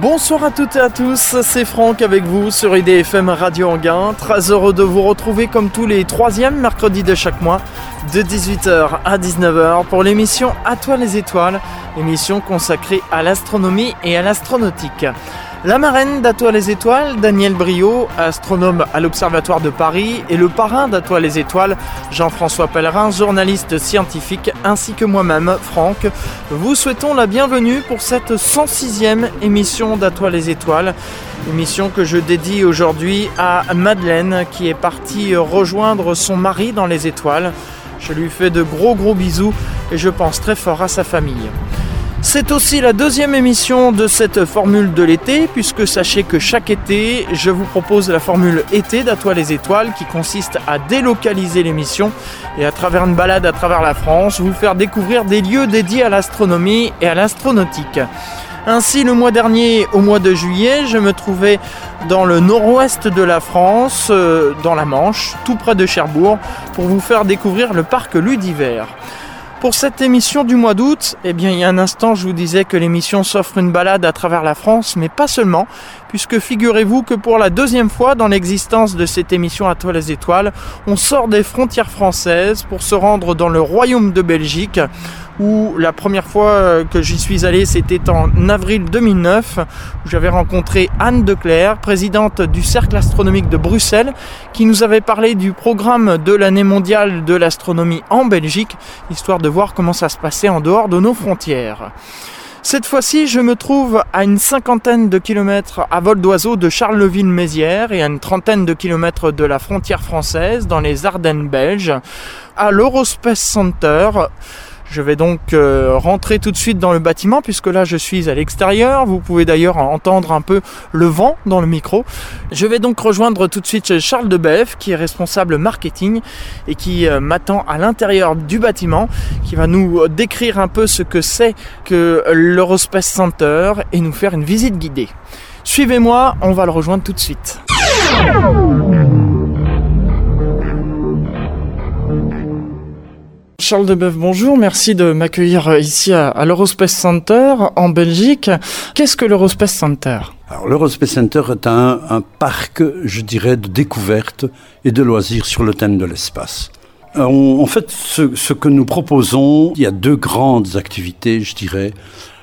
Bonsoir à toutes et à tous, c'est Franck avec vous sur IDFM Radio Anguin. Très heureux de vous retrouver comme tous les troisièmes mercredis de chaque mois, de 18h à 19h pour l'émission À toi les étoiles, émission consacrée à l'astronomie et à l'astronautique. La marraine d'Atoile les Étoiles, Daniel Brio, astronome à l'Observatoire de Paris, et le parrain d'Atoile les Étoiles, Jean-François Pellerin, journaliste scientifique, ainsi que moi-même, Franck, vous souhaitons la bienvenue pour cette 106e émission d'Atoile les Étoiles. Émission que je dédie aujourd'hui à Madeleine qui est partie rejoindre son mari dans les étoiles. Je lui fais de gros gros bisous et je pense très fort à sa famille. C'est aussi la deuxième émission de cette formule de l'été, puisque sachez que chaque été, je vous propose la formule été d'Atoile les étoiles, qui consiste à délocaliser l'émission et à travers une balade à travers la France, vous faire découvrir des lieux dédiés à l'astronomie et à l'astronautique. Ainsi, le mois dernier, au mois de juillet, je me trouvais dans le nord-ouest de la France, euh, dans la Manche, tout près de Cherbourg, pour vous faire découvrir le parc Ludiver. Pour cette émission du mois d'août, eh bien, il y a un instant, je vous disais que l'émission s'offre une balade à travers la France, mais pas seulement, puisque figurez-vous que pour la deuxième fois dans l'existence de cette émission à toi les étoiles, on sort des frontières françaises pour se rendre dans le royaume de Belgique, où la première fois que j'y suis allé, c'était en avril 2009, où j'avais rencontré Anne Declerc, présidente du Cercle astronomique de Bruxelles, qui nous avait parlé du programme de l'année mondiale de l'astronomie en Belgique, histoire de voir comment ça se passait en dehors de nos frontières. Cette fois-ci, je me trouve à une cinquantaine de kilomètres à vol d'oiseau de Charleville-Mézières et à une trentaine de kilomètres de la frontière française, dans les Ardennes belges, à l'Eurospace Center. Je vais donc euh, rentrer tout de suite dans le bâtiment puisque là je suis à l'extérieur. Vous pouvez d'ailleurs entendre un peu le vent dans le micro. Je vais donc rejoindre tout de suite Charles Debeff qui est responsable marketing et qui euh, m'attend à l'intérieur du bâtiment, qui va nous décrire un peu ce que c'est que l'Eurospace Center et nous faire une visite guidée. Suivez-moi, on va le rejoindre tout de suite. Charles Debeuf, bonjour. Merci de m'accueillir ici à, l'Eurospace Center en Belgique. Qu'est-ce que l'Eurospace Center? Alors l'Eurospace Center est un, parc, je dirais, de découverte et de loisirs sur le thème de l'espace. Euh, en fait, ce, que nous proposons, il y a deux grandes activités, je dirais.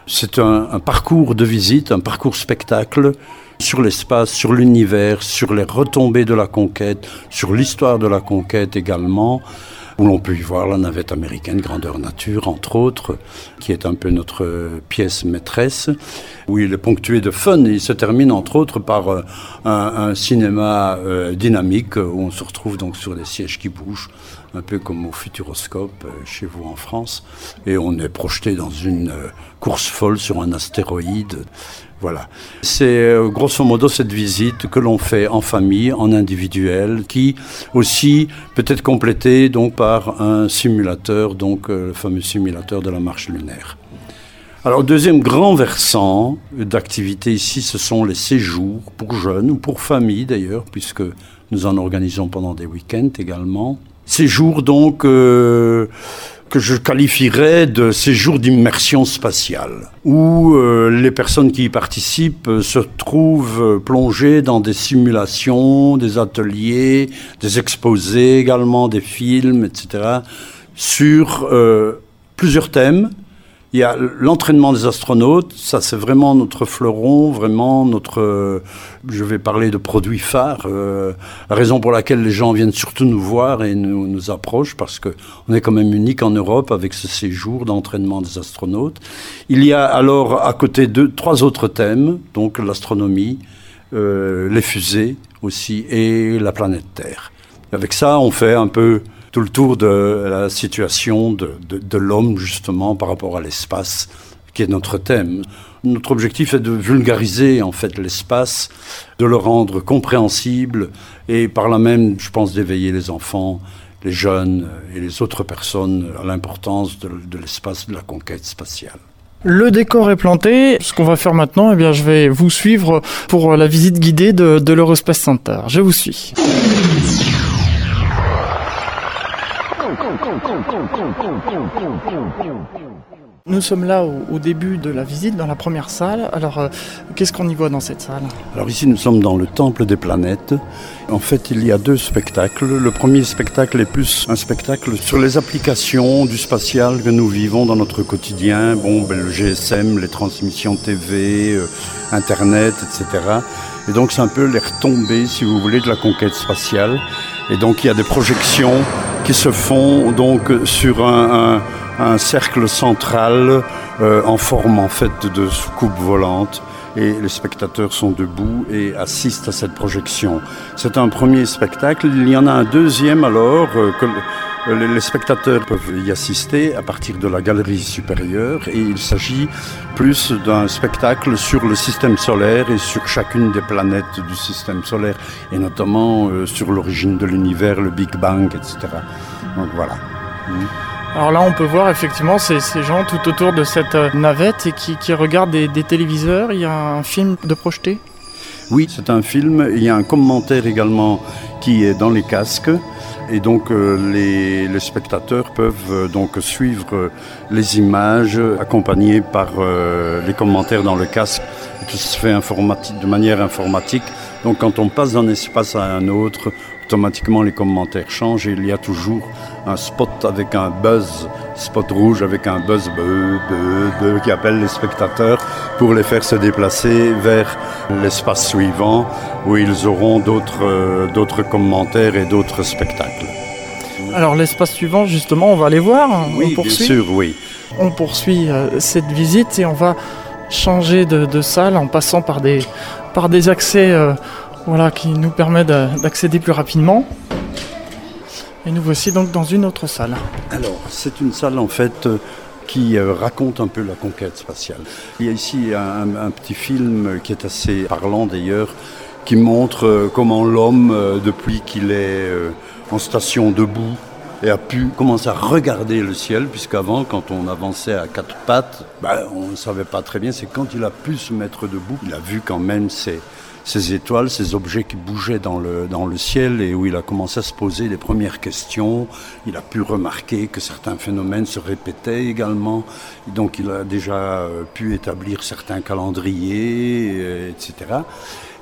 C'est un parcours de visite, un parcours spectacle sur l'espace, sur l'univers, sur les retombées de la conquête, sur l'histoire de la conquête également où l'on peut y voir la navette américaine grandeur nature, entre autres, qui est un peu notre pièce maîtresse, où il est ponctué de fun. Il se termine, entre autres, par euh, un, cinéma euh, dynamique, où on se retrouve donc sur des sièges qui bougent, un peu comme au Futuroscope euh, chez vous en France. Et on est projeté dans une course folle sur un astéroïde. Voilà. C'est euh, grosso modo cette visite que l'on fait en famille, en individuel, qui aussi peut être complétée donc par un simulateur, donc euh, le fameux simulateur de la marche lunaire. Alors, deuxième grand versant d'activité ici, ce sont les séjours pour jeunes ou pour familles d'ailleurs, puisque nous en organisons pendant des week-ends également. Séjours donc euh, que je qualifierais de séjour d'immersion spatiale, où euh, les personnes qui y participent euh, se trouvent euh, plongées dans des simulations, des ateliers, des exposés également, des films, etc., sur plusieurs thèmes il y a l'entraînement des astronautes, ça c'est vraiment notre fleuron, vraiment notre... je vais parler de produits phares, euh, raison pour laquelle les gens viennent surtout nous voir et nous, nous approchent, parce qu'on est quand même unique en Europe avec ce séjour d'entraînement des astronautes. Il y a alors à côté de trois autres thèmes, donc l'astronomie, euh, les fusées aussi et la planète Terre. Avec ça, on fait un peu tout le tour de la situation de, de, l'homme, justement, par rapport à l'espace, qui est notre thème. Notre objectif est de vulgariser, en fait, l'espace, de le rendre compréhensible, et par là même, je pense, d'éveiller les enfants, les jeunes et les autres personnes à l'importance de, l'espace, de la conquête spatiale. Le décor est planté. Ce qu'on va faire maintenant, eh bien, je vais vous suivre pour la visite guidée de, de l'Eurospace Center. Je vous suis. Nous sommes là au, début de la visite, dans la première salle. Alors, euh, qu'est-ce qu'on y voit dans cette salle? Alors ici, nous sommes dans le Temple des planètes. En fait, il y a deux spectacles. Le premier spectacle est plus un spectacle sur les applications du spatial que nous vivons dans notre quotidien. Bon, ben, le GSM, les transmissions TV, euh, Internet, etc. Et donc, c'est un peu les retombées, si vous voulez, de la conquête spatiale. Et donc, il y a des projections qui se font donc sur un cercle central euh, en forme en fait de soucoupe volante et les spectateurs sont debout et assistent à cette projection. C'est un premier spectacle. Il y en a un deuxième alors euh, les spectateurs peuvent y assister à partir de la galerie supérieure et il s'agit plus d'un spectacle sur le système solaire et sur chacune des planètes du système solaire et notamment euh, sur l'origine de l'univers, le Big Bang, etc. Donc voilà. Alors là, on peut voir effectivement ces, gens tout autour de cette euh, navette et qui, regardent des, téléviseurs. Il y a un film de projeté? Oui, c'est un film. Il y a un commentaire également qui est dans les casques. Et donc euh, les, spectateurs peuvent euh, donc suivre les images accompagnées par les commentaires dans le casque qui se fait de manière informatique. Donc quand on passe d'un espace à un autre, automatiquement les commentaires changent et il y a toujours un spot avec un buzz, spot rouge avec un buzz qui appelle les spectateurs pour les faire se déplacer vers l'espace suivant où ils auront d'autres euh, d'autres commentaires et d'autres spectacles. Alors l'espace suivant, justement, on va aller voir. Oui, on poursuit. bien sûr, oui. On poursuit euh, cette visite et on va changer de, salle en passant par des, accès euh, voilà, qui nous permettent d'accéder plus rapidement. Et nous voici donc dans une autre salle. Alors, c'est une salle en fait euh, qui euh, raconte un peu la conquête spatiale. Il y a ici un, petit film qui est assez parlant d'ailleurs, qui montre comment l'homme, depuis qu'il est en station debout, et a pu commencer à regarder le ciel, puisqu'avant, quand on avançait à quatre pattes, ben, on ne savait pas très bien. C'est quand il a pu se mettre debout, il a vu quand même ces, étoiles, ces objets qui bougeaient dans le, dans le ciel et où il a commencé à se poser les premières questions. Il a pu remarquer que certains phénomènes se répétaient également. Donc il a déjà euh, pu établir certains calendriers, euh, etc.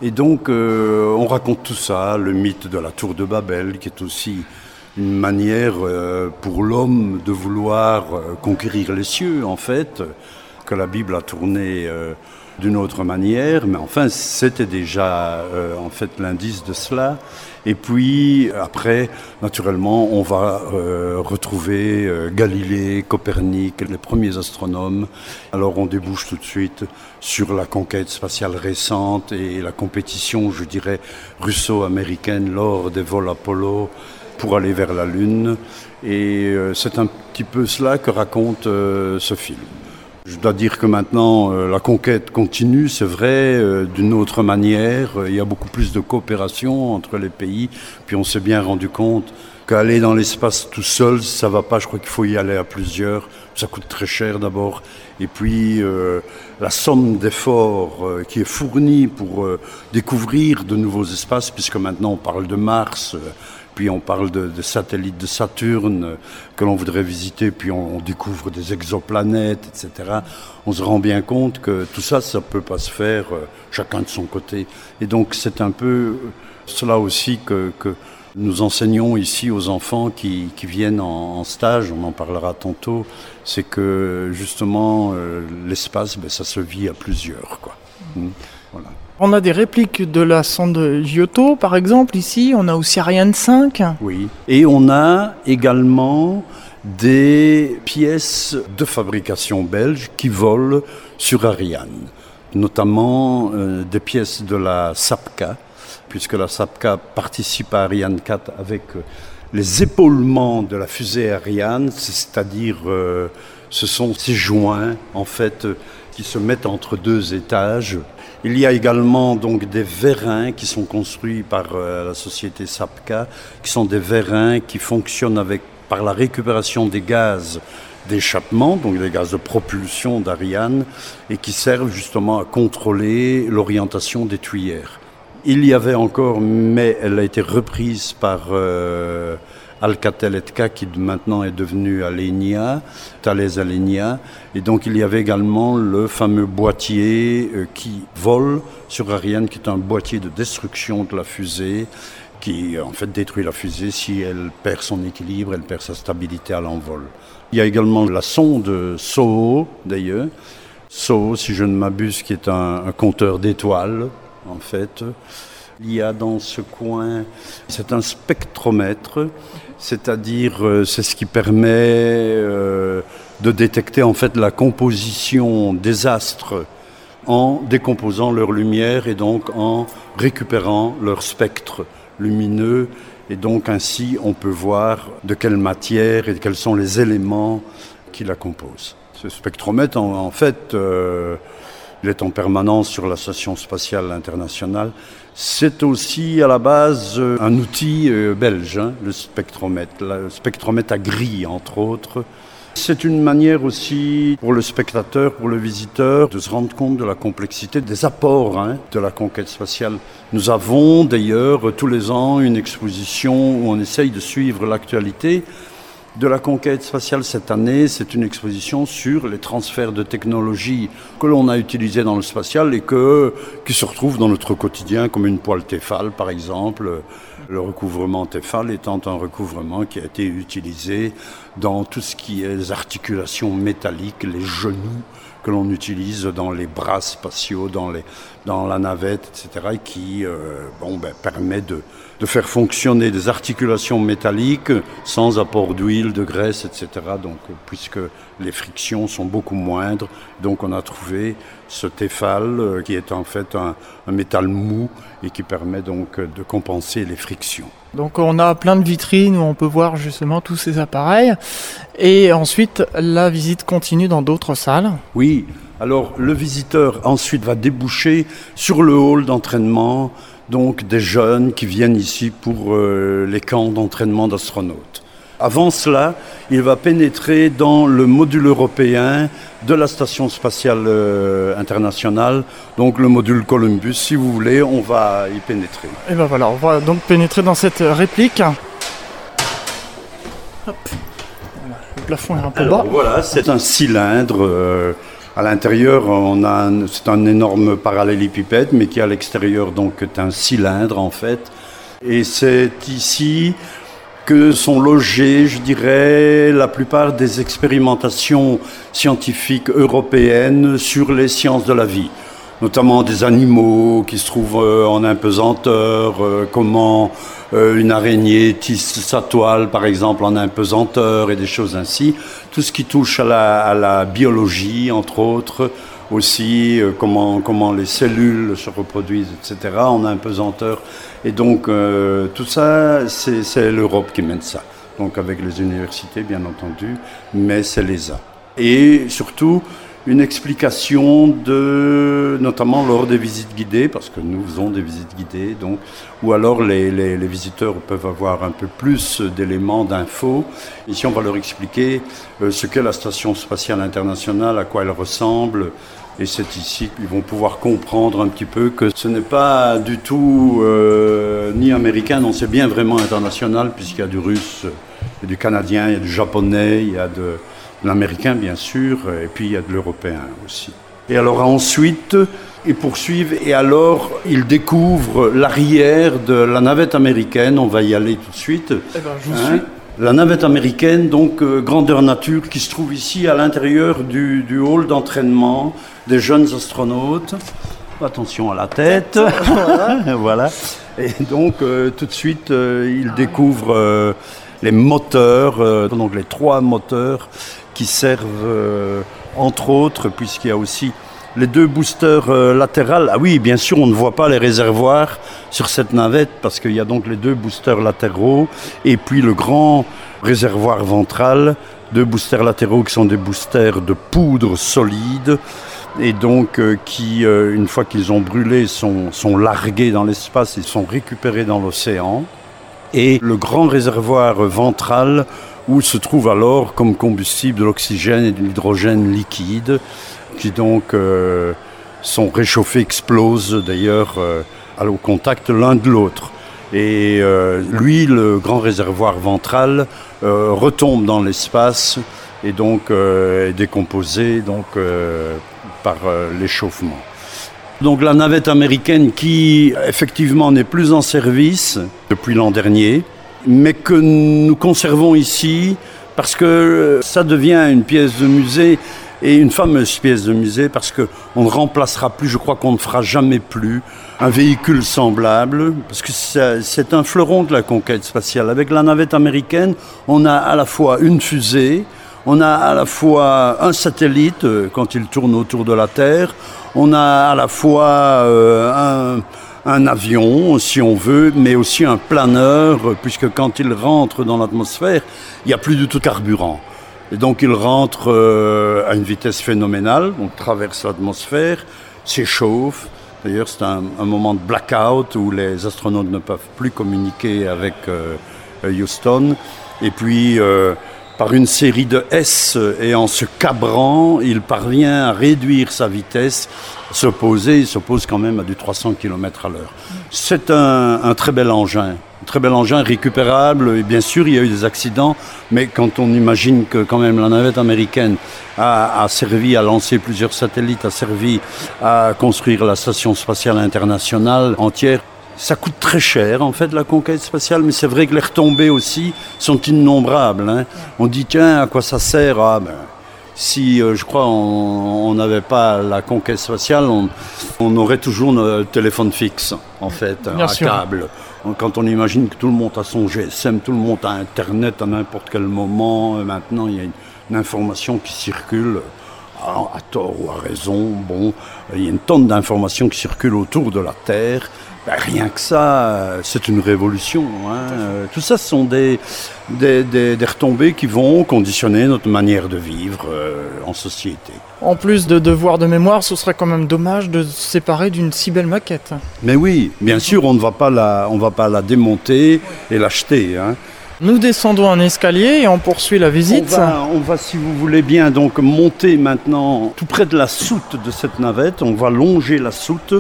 Et donc euh, on raconte tout ça, le mythe de la tour de Babel, qui est aussi une manière pour l'homme de vouloir conquérir les cieux, en fait, que la Bible a tourné d'une autre manière, mais enfin c'était déjà euh, en fait l'indice de cela. Et puis après, naturellement, on va euh, retrouver euh, Galilée, Copernic, les premiers astronomes. Alors on débouche tout de suite sur la conquête spatiale récente et la compétition, je dirais, russo-américaine lors des vols Apollo pour aller vers la Lune. Et c'est un petit peu cela que raconte ce film. Je dois dire que maintenant, euh, la conquête continue, c'est vrai, euh, d'une autre manière. Il y a beaucoup plus de coopération entre les pays. Puis on s'est bien rendu compte qu'aller dans l'espace tout seul, ça va pas. Je crois qu'il faut y aller à plusieurs. Ça coûte très cher d'abord. Et puis, euh, la somme d'efforts qui est fournie pour découvrir de nouveaux espaces, puisque maintenant on parle de Mars, puis on parle de, satellites de Saturne que l'on voudrait visiter, puis on, découvre des exoplanètes, etc. On se rend bien compte que tout ça, ça ne peut pas se faire euh, chacun de son côté. Et donc c'est un peu euh, cela aussi que, nous enseignons ici aux enfants qui, viennent en, stage, on en parlera tantôt, c'est que justement euh, l'espace, ben, ça se vit à plusieurs. Quoi. Mmh. Voilà. On a des répliques de la sonde Giotto, par exemple, ici. On a aussi Ariane 5. Oui. Et on a également des pièces de fabrication belge qui volent sur Ariane, notamment euh, des pièces de la SAPCA, puisque la SAPCA participe à Ariane 4 avec euh, les épaulements de la fusée Ariane, c'est-à-dire euh, ce sont ces joints en fait qui se mettent entre deux étages il y a également donc des vérins qui sont construits par euh, la société SAPCA, qui sont des vérins qui fonctionnent avec, par la récupération des gaz d'échappement, donc des gaz de propulsion d'Ariane, et qui servent justement à contrôler l'orientation des tuyères. Il y avait encore, mais elle a été reprise par euh, Alcatel-ETCA qui maintenant est devenu Alenia, Thales Alenia. Et donc il y avait également le fameux boîtier euh, qui vole sur Ariane, qui est un boîtier de destruction de la fusée qui en fait détruit la fusée si elle perd son équilibre, elle perd sa stabilité à l'envol. Il y a également la sonde SOHO d'ailleurs, SOHO si je ne m'abuse qui est un, compteur d'étoiles en fait. Il y a dans ce coin, c'est un spectromètre, c'est-à-dire euh, c'est ce qui permet euh, de détecter en fait la composition des astres en décomposant leur lumière et donc en récupérant leur spectre lumineux et donc ainsi on peut voir de quelle matière et quels sont les éléments qui la composent. Ce spectromètre en, fait euh, il est en permanence sur la Station spatiale internationale. C'est aussi à la base euh, un outil euh, belge, hein, le spectromètre, le spectromètre à gris entre autres, c'est une manière aussi pour le spectateur, pour le visiteur, de se rendre compte de la complexité des apports hein, de la conquête spatiale. Nous avons d'ailleurs tous les ans une exposition où on essaye de suivre l'actualité de la conquête spatiale cette année, c'est une exposition sur les transferts de technologies que l'on a utilisées dans le spatial et que, qui se retrouvent dans notre quotidien, comme une poêle Tefal par exemple. Le recouvrement Tefal étant un recouvrement qui a été utilisé dans tout ce qui est les articulations métalliques, les genoux que l'on utilise dans les bras spatiaux, dans, les, dans la navette, etc., et qui euh, bon, ben, permet de, de faire fonctionner des articulations métalliques sans apport d'huile, de graisse, etc. Donc, puisque les frictions sont beaucoup moindres, donc on a trouvé ce Tefal euh, qui est en fait un, métal mou et qui permet donc de compenser les frictions. Donc on a plein de vitrines où on peut voir justement tous ces appareils et ensuite la visite continue dans d'autres salles. Oui, alors le visiteur ensuite va déboucher sur le hall d'entraînement donc des jeunes qui viennent ici pour euh, les camps d'entraînement d'astronautes. Avant cela, il va pénétrer dans le module européen de la Station spatiale euh, internationale, donc le module Columbus. Si vous voulez, on va y pénétrer. Et ben voilà, on va donc pénétrer dans cette réplique. Le plafond est un peu bas. Voilà, c'est un cylindre. Euh, à l'intérieur, on a c'est un énorme parallélépipède, mais qui à l'extérieur donc est un cylindre en fait. Et c'est ici que sont logées, je dirais, la plupart des expérimentations scientifiques européennes sur les sciences de la vie notamment des animaux qui se trouvent euh, en impesanteur, euh, comment euh, une araignée tisse sa toile, par exemple, en impesanteur et des choses ainsi. Tout ce qui touche à la, biologie, entre autres, aussi comment, comment les cellules se reproduisent, etc., en impesanteur. Et donc, tout ça, c'est l'Europe qui mène ça. Donc, avec les universités, bien entendu, mais c'est l'ESA. Et surtout, une explication de, notamment lors des visites guidées, parce que nous faisons des visites guidées, donc, ou alors les, les, visiteurs peuvent avoir un peu plus d'éléments, d'infos. Ici, on va leur expliquer euh, ce qu'est la Station spatiale internationale, à quoi elle ressemble, et c'est ici qu'ils vont pouvoir comprendre un petit peu que ce n'est pas du tout euh, ni américain, non, c'est bien vraiment international, puisqu'il y a du russe, il y a du canadien, il y a du japonais, il y a de l'américain bien sûr, et puis il y a de l'européen aussi. Et alors ensuite, ils poursuivent et alors ils découvrent l'arrière de la navette américaine. On va y aller tout de suite. Eh ben, je hein? suis. La navette américaine, donc euh, grandeur nature, qui se trouve ici à l'intérieur du, hall d'entraînement des jeunes astronautes. Attention à la tête. voilà. Et donc euh, tout de suite, euh, ils ah découvrent les moteurs, donc les trois moteurs qui servent, euh, entre autres, puisqu'il y a aussi les deux boosters euh, latérales. Ah oui, bien sûr, on ne voit pas les réservoirs sur cette navette parce qu'il y a donc les deux boosters latéraux et puis le grand réservoir ventral, deux boosters latéraux qui sont des boosters de poudre solide et donc euh, qui, une fois qu'ils ont brûlé, sont, sont largués dans l'espace et sont récupérés dans l'océan. Et le grand réservoir ventral où se trouve alors comme combustible de l'oxygène et de l'hydrogène liquide, qui donc euh, sont réchauffés, explosent d'ailleurs euh, au contact l'un de l'autre. Et euh, lui, le grand réservoir ventral, retombe dans l'espace et donc est décomposé donc, par l'échauffement. Donc la navette américaine qui effectivement n'est plus en service depuis l'an dernier, mais que nous conservons ici parce que ça devient une pièce de musée et une fameuse pièce de musée parce qu'on ne remplacera plus, je crois qu'on ne fera jamais plus un véhicule semblable, parce que c'est un fleuron de la conquête spatiale. Avec la navette américaine, on a à la fois une fusée, on a à la fois un satellite euh, quand il tourne autour de la Terre, on a à la fois euh, un, un, avion, si on veut, mais aussi un planeur, puisque quand il rentre dans l'atmosphère, il n'y a plus du tout carburant. Et donc il rentre euh, à une vitesse phénoménale, on traverse l'atmosphère, s'échauffe. D'ailleurs, c'est un, moment de blackout où les astronautes ne peuvent plus communiquer avec euh, Houston. Et puis, euh, par une série de S et en se cabrant, il parvient à réduire sa vitesse, s'opposer, il s'oppose quand même à du 300 km à l'heure. C'est un, un très bel engin très bel engin récupérable. Et bien sûr, il y a eu des accidents, mais quand on imagine que quand même la navette américaine a, servi à lancer plusieurs satellites, a servi à construire la station spatiale internationale entière, ça coûte très cher en fait la conquête spatiale, mais c'est vrai que les retombées aussi sont innombrables. Hein. On dit tiens à quoi ça sert? Ah, ben, si euh, je crois on n'avait pas la conquête spatiale, on, aurait toujours notre téléphone fixe en fait, un câble. Quand on imagine que tout le monde a son GSM, tout le monde a Internet à n'importe quel moment, euh, maintenant il y a une, information qui circule, à, tort ou à raison, bon, il y a une tonne d'informations qui circulent autour de la Terre. Ben, rien que ça, euh, c'est une révolution. Hein. Tout ça, ce sont des, des, des, retombées qui vont conditionner notre manière de vivre en société. En plus de devoirs de mémoire, ce serait quand même dommage de se séparer d'une si belle maquette. Mais oui, bien sûr, on ne va pas la, on va pas la démonter et l'acheter. Hein. Nous descendons un escalier et on poursuit la visite. On va, si vous voulez bien, donc monter maintenant tout près de la soute de cette navette. On va longer la soute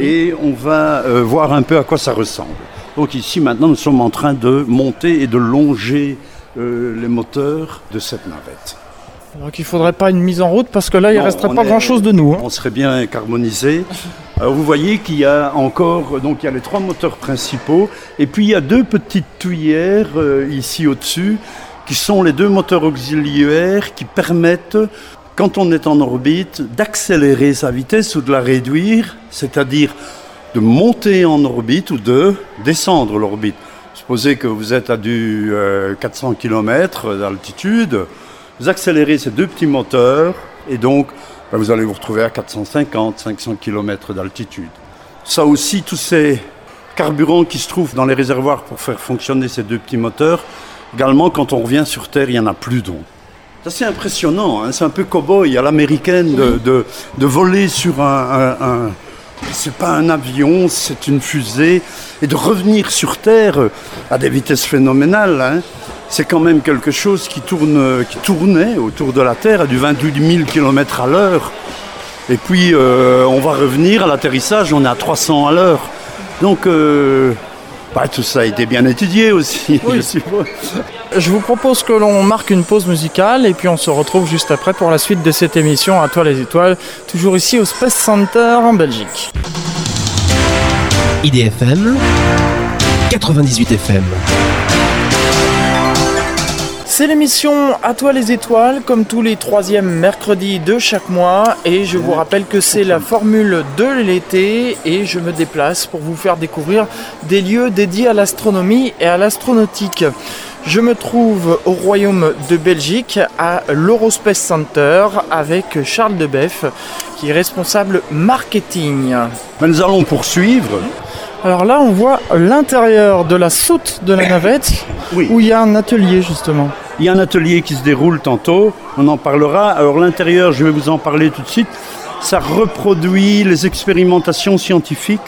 et on va euh, voir un peu à quoi ça ressemble. Donc ici, maintenant, nous sommes en train de monter et de longer euh, les moteurs de cette navette. Donc il ne faudrait pas une mise en route parce que là, il ne resterait pas grand-chose de nous. Hein. On serait bien carbonisé. Alors vous voyez qu'il y a encore, donc il y a les trois moteurs principaux, et puis il y a deux petites tuyères euh, ici au-dessus, qui sont les deux moteurs auxiliaires qui permettent, quand on est en orbite, d'accélérer sa vitesse ou de la réduire, c'est-à-dire de monter en orbite ou de descendre l'orbite. Supposez que vous êtes à du 400 euh, km d'altitude, vous accélérez ces deux petits moteurs et donc ben, vous allez vous retrouver à 450, 500 km d'altitude. Ça aussi, tous ces carburants qui se trouvent dans les réservoirs pour faire fonctionner ces deux petits moteurs, également quand on revient sur Terre, il n'y en a plus d'eau. C'est assez impressionnant, hein. c'est un peu cow-boy à l'américaine de, de, voler sur un, un, c'est pas un avion, c'est une fusée, et de revenir sur Terre à des vitesses phénoménales. Hein c'est quand même quelque chose qui, tourne, qui tournait autour de la Terre à du 28 000 km à l'heure. Et puis euh, on va revenir à l'atterrissage, on est à 300 à l'heure. Donc euh, bah, tout ça a été bien étudié aussi. Je vous propose que l'on marque une pause musicale et puis on se retrouve juste après pour la suite de cette émission à toi les étoiles, toujours ici au Space Center en Belgique. IDFM 98 FM. C'est l'émission À toi les étoiles, comme tous les troisièmes mercredis de chaque mois. Et je vous rappelle que c'est la formule de l'été et je me déplace pour vous faire découvrir des lieux dédiés à l'astronomie et à l'astronautique. Je me trouve au Royaume de Belgique à l'Eurospace Center avec Charles Debeff qui est responsable marketing. Nous allons poursuivre alors là, on voit l'intérieur de la soute de la navette, où il y a un atelier justement. Il y a un atelier qui se déroule tantôt, on en parlera. Alors l'intérieur, je vais vous en parler tout de suite. Ça reproduit les expérimentations scientifiques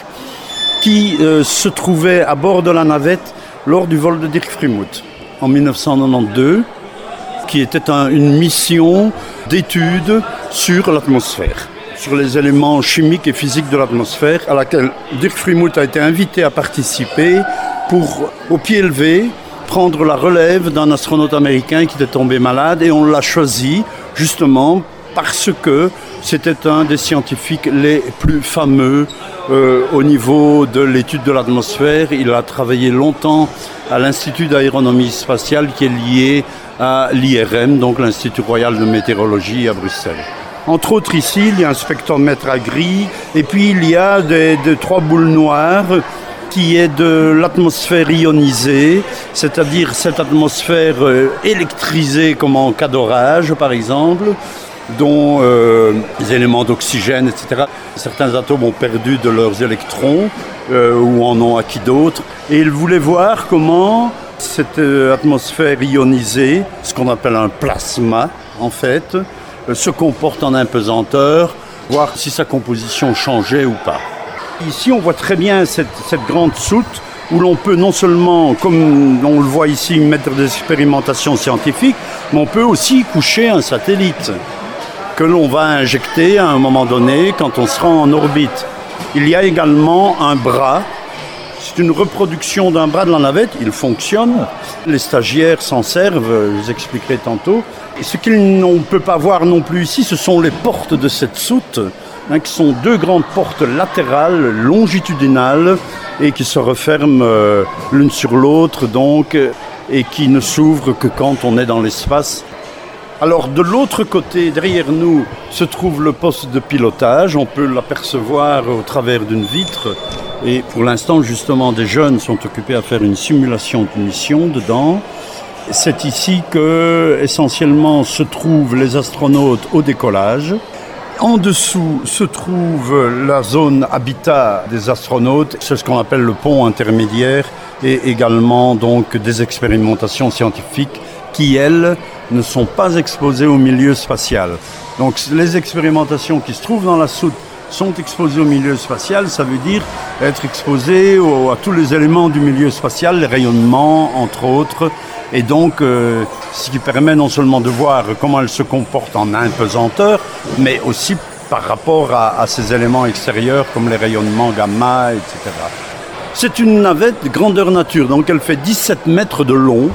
qui euh, se trouvaient à bord de la navette lors du vol de Dirk Frimouth en 1992, qui était une mission d'étude sur l'atmosphère sur les éléments chimiques et physiques de l'atmosphère, à laquelle Dirk Frimout a été invité à participer pour, au pied levé, prendre la relève d'un astronaute américain qui était tombé malade et on l'a choisi justement parce que c'était un des scientifiques les plus fameux euh, au niveau de l'étude de l'atmosphère. Il a travaillé longtemps à l'Institut d'aéronomie spatiale qui est lié à l'IRM, donc l'Institut royal de météorologie à Bruxelles. Entre autres ici, il y a un spectromètre à gris et puis il y a des, des trois boules noires qui est de l'atmosphère ionisée, c'est-à-dire cette atmosphère euh, électrisée comme en cas d'orage par exemple, dont euh, les éléments d'oxygène, etc. Certains atomes ont perdu de leurs électrons euh, ou en ont acquis d'autres. Et il voulait voir comment cette atmosphère ionisée, ce qu'on appelle un plasma en fait, se comporte en impesanteur, voir si sa composition changeait ou pas. Ici, on voit très bien cette, grande soute où l'on peut non seulement, comme on le voit ici, mettre des expérimentations scientifiques, mais on peut aussi coucher un satellite que l'on va injecter à un moment donné quand on sera en orbite. Il y a également un bras. C'est une reproduction d'un bras de la navette. Il fonctionne. Les stagiaires s'en servent, je vous expliquerai tantôt. Et ce qu'on ne peut pas voir non plus ici, ce sont les portes de cette soute, hein, qui sont deux grandes portes latérales, longitudinales, et qui se referment euh, l'une sur l'autre, donc, et qui ne s'ouvrent que quand on est dans l'espace alors de l'autre côté, derrière nous, se trouve le poste de pilotage. On peut l'apercevoir au travers d'une vitre. Et pour l'instant, justement, des jeunes sont occupés à faire une simulation de mission dedans. C'est ici que, essentiellement, se trouvent les astronautes au décollage. En dessous se trouve la zone habitat des astronautes. C'est ce qu'on appelle le pont intermédiaire et également donc des expérimentations scientifiques qui, elles, ne sont pas exposées au milieu spatial. Donc les expérimentations qui se trouvent dans la soute sont exposées au milieu spatial, ça veut dire être exposé à tous les éléments du milieu spatial, les rayonnements entre autres, et donc euh, ce qui permet non seulement de voir comment elle se comporte en impesanteur, mais aussi par rapport à, à ces éléments extérieurs comme les rayonnements gamma, etc. C'est une navette grandeur nature, donc elle fait 17 mètres de long,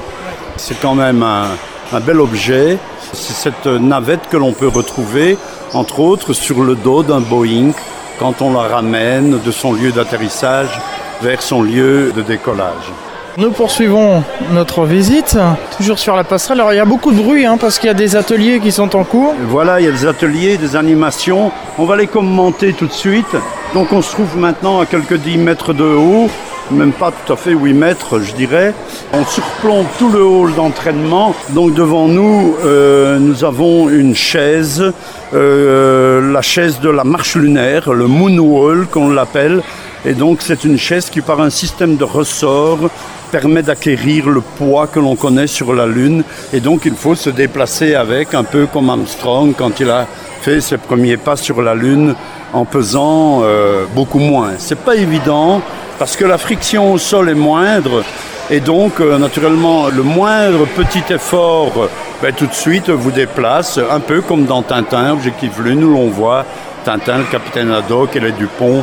c'est quand même un, un bel objet. C'est cette navette que l'on peut retrouver, entre autres, sur le dos d'un Boeing quand on la ramène de son lieu d'atterrissage vers son lieu de décollage. Nous poursuivons notre visite, toujours sur la passerelle. Alors il y a beaucoup de bruit hein, parce qu'il y a des ateliers qui sont en cours. Voilà, il y a des ateliers, des animations. On va les commenter tout de suite. Donc on se trouve maintenant à quelques 10 mètres de haut même pas tout à fait 8 mètres, je dirais. On surplombe tout le hall d'entraînement. Donc devant nous, euh, nous avons une chaise, euh, la chaise de la marche lunaire, le Moonwall qu'on l'appelle. Et donc c'est une chaise qui par un système de ressort permet d'acquérir le poids que l'on connaît sur la Lune. Et donc il faut se déplacer avec, un peu comme Armstrong quand il a fait ses premiers pas sur la Lune en pesant euh, beaucoup moins. C'est pas évident parce que la friction au sol est moindre et donc euh, naturellement le moindre petit effort ben, tout de suite vous déplace un peu comme dans Tintin, objectif lune où l'on voit Tintin, le capitaine Haddock et les Dupont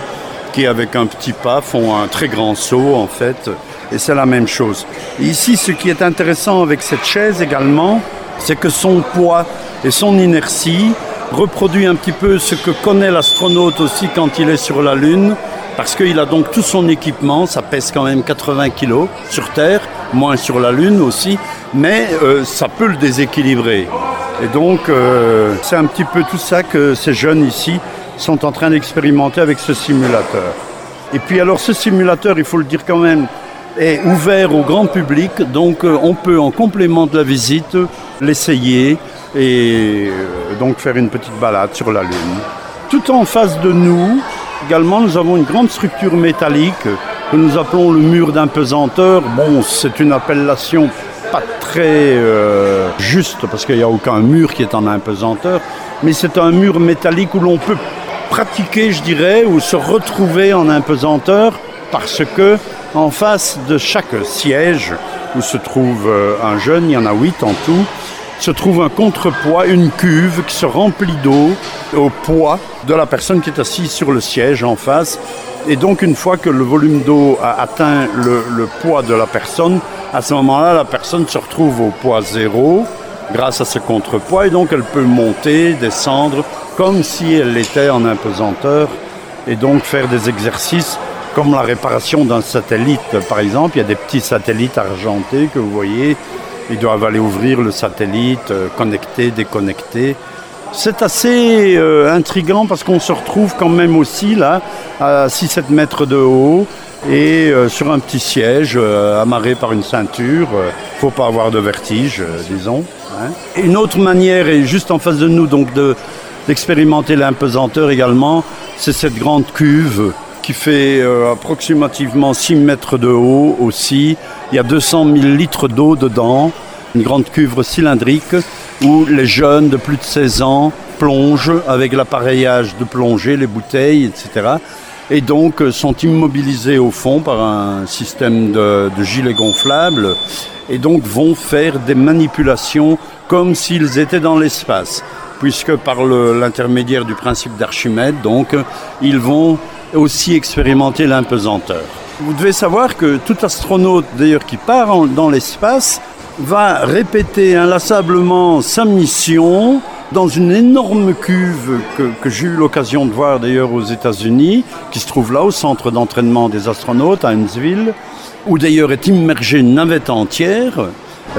qui avec un petit pas font un très grand saut en fait et c'est la même chose. Ici ce qui est intéressant avec cette chaise également, c'est que son poids et son inertie reproduit un petit peu ce que connaît l'astronaute aussi quand il est sur la Lune, parce qu'il a donc tout son équipement, ça pèse quand même 80 kg sur Terre, moins sur la Lune aussi, mais euh, ça peut le déséquilibrer. Et donc euh, c'est un petit peu tout ça que ces jeunes ici sont en train d'expérimenter avec ce simulateur. Et puis alors ce simulateur, il faut le dire quand même, est ouvert au grand public, donc euh, on peut en complément de la visite l'essayer et euh, donc faire une petite balade sur la Lune. Tout en face de nous, également nous avons une grande structure métallique que nous appelons le mur d'impesanteur. Bon, c'est une appellation pas très euh, juste parce qu'il n'y a aucun mur qui est en impesanteur, mais c'est un mur métallique où l'on peut pratiquer, je dirais, ou se retrouver en impesanteur parce que en face de chaque siège où se trouve euh, un jeune, il y en a huit en tout, se trouve un contrepoids, une cuve qui se remplit d'eau au poids de la personne qui est assise sur le siège en face. Et donc une fois que le volume d'eau a atteint le, le, poids de la personne, à ce moment-là, la personne se retrouve au poids zéro grâce à ce contrepoids et donc elle peut monter, descendre comme si elle était en impesanteur et donc faire des exercices comme la réparation d'un satellite. Par exemple, il y a des petits satellites argentés que vous voyez. Ils doivent aller ouvrir le satellite, euh, connecter, déconnecter. C'est assez euh, intriguant parce qu'on se retrouve quand même aussi là à 6-7 mètres de haut et euh, sur un petit siège amarré par une ceinture. Faut pas avoir de vertige, disons. Hein. Une autre manière est juste en face de nous donc de, d'expérimenter l'impesanteur également, c'est cette grande cuve qui fait euh, approximativement 6 mètres de haut aussi. Il y a 200 000 litres d'eau dedans, une grande cuve cylindrique où les jeunes de plus de 16 ans plongent avec l'appareillage de plongée, les bouteilles, etc. Et donc euh, sont immobilisés au fond par un système de, de gilets gonflables et donc vont faire des manipulations comme s'ils étaient dans l'espace puisque par l'intermédiaire du principe d'Archimède, donc, ils vont aussi expérimenter l'impesanteur. Vous devez savoir que tout astronaute, d'ailleurs, qui part dans l'espace, va répéter inlassablement sa mission dans une énorme cuve que, que j'ai eu l'occasion de voir d'ailleurs aux États-Unis, qui se trouve là au centre d'entraînement des astronautes à Huntsville, où d'ailleurs est immergée une navette entière.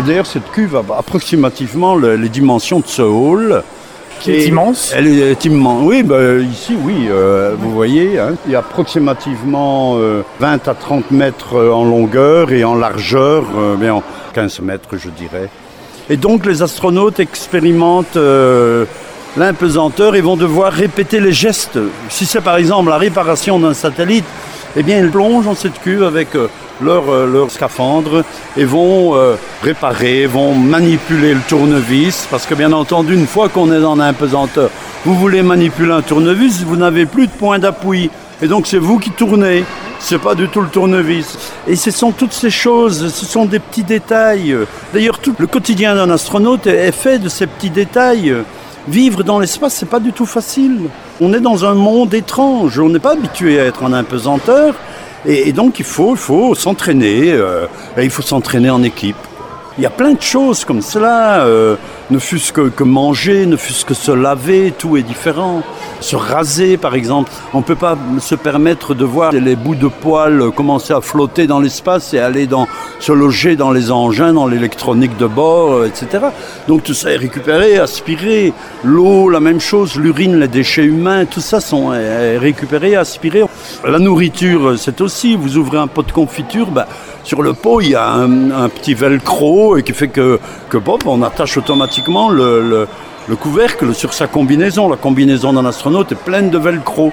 D'ailleurs, cette cuve a approximativement les dimensions de ce hall. Qui est immense Elle est immense. Oui, bah, ici, oui. Euh, vous voyez, hein, il y a approximativement euh, 20 à 30 mètres euh, en longueur et en largeur, euh, bien en 15 mètres, je dirais. Et donc, les astronautes expérimentent euh, l'impesanteur et vont devoir répéter les gestes. Si c'est par exemple la réparation d'un satellite, eh bien, ils plongent dans cette cuve avec euh, leur, euh, leur scaphandre et vont euh, réparer, vont manipuler le tournevis, parce que bien entendu, une fois qu'on est dans l'impesanteur, vous voulez manipuler un tournevis, vous n'avez plus de point d'appui. Et donc c'est vous qui tournez, c'est pas du tout le tournevis. Et ce sont toutes ces choses, ce sont des petits détails. D'ailleurs, tout le quotidien d'un astronaute est fait de ces petits détails. Vivre dans l'espace, c'est pas du tout facile. On est dans un monde étrange, on n'est pas habitué à être en impesanteur. Et, donc il faut, faut s'entraîner, euh, et il faut s'entraîner en équipe. Il y a plein de choses comme cela, euh, ne fût-ce que, manger, ne fût-ce que se laver, tout est différent. Se raser par exemple, on ne peut pas se permettre de voir les bouts de poils commencer à flotter dans l'espace et aller dans, se loger dans les engins, dans l'électronique de bord, etc. Donc tout ça est récupéré, aspiré. L'eau, la même chose, l'urine, les déchets humains, tout ça sont récupérés, aspirés. La nourriture, c'est aussi, vous ouvrez un pot de confiture, ben, sur le pot, il y a un, petit velcro et qui fait que, on attache automatiquement le, le, le, couvercle sur sa combinaison. La combinaison d'un astronaute est pleine de velcro.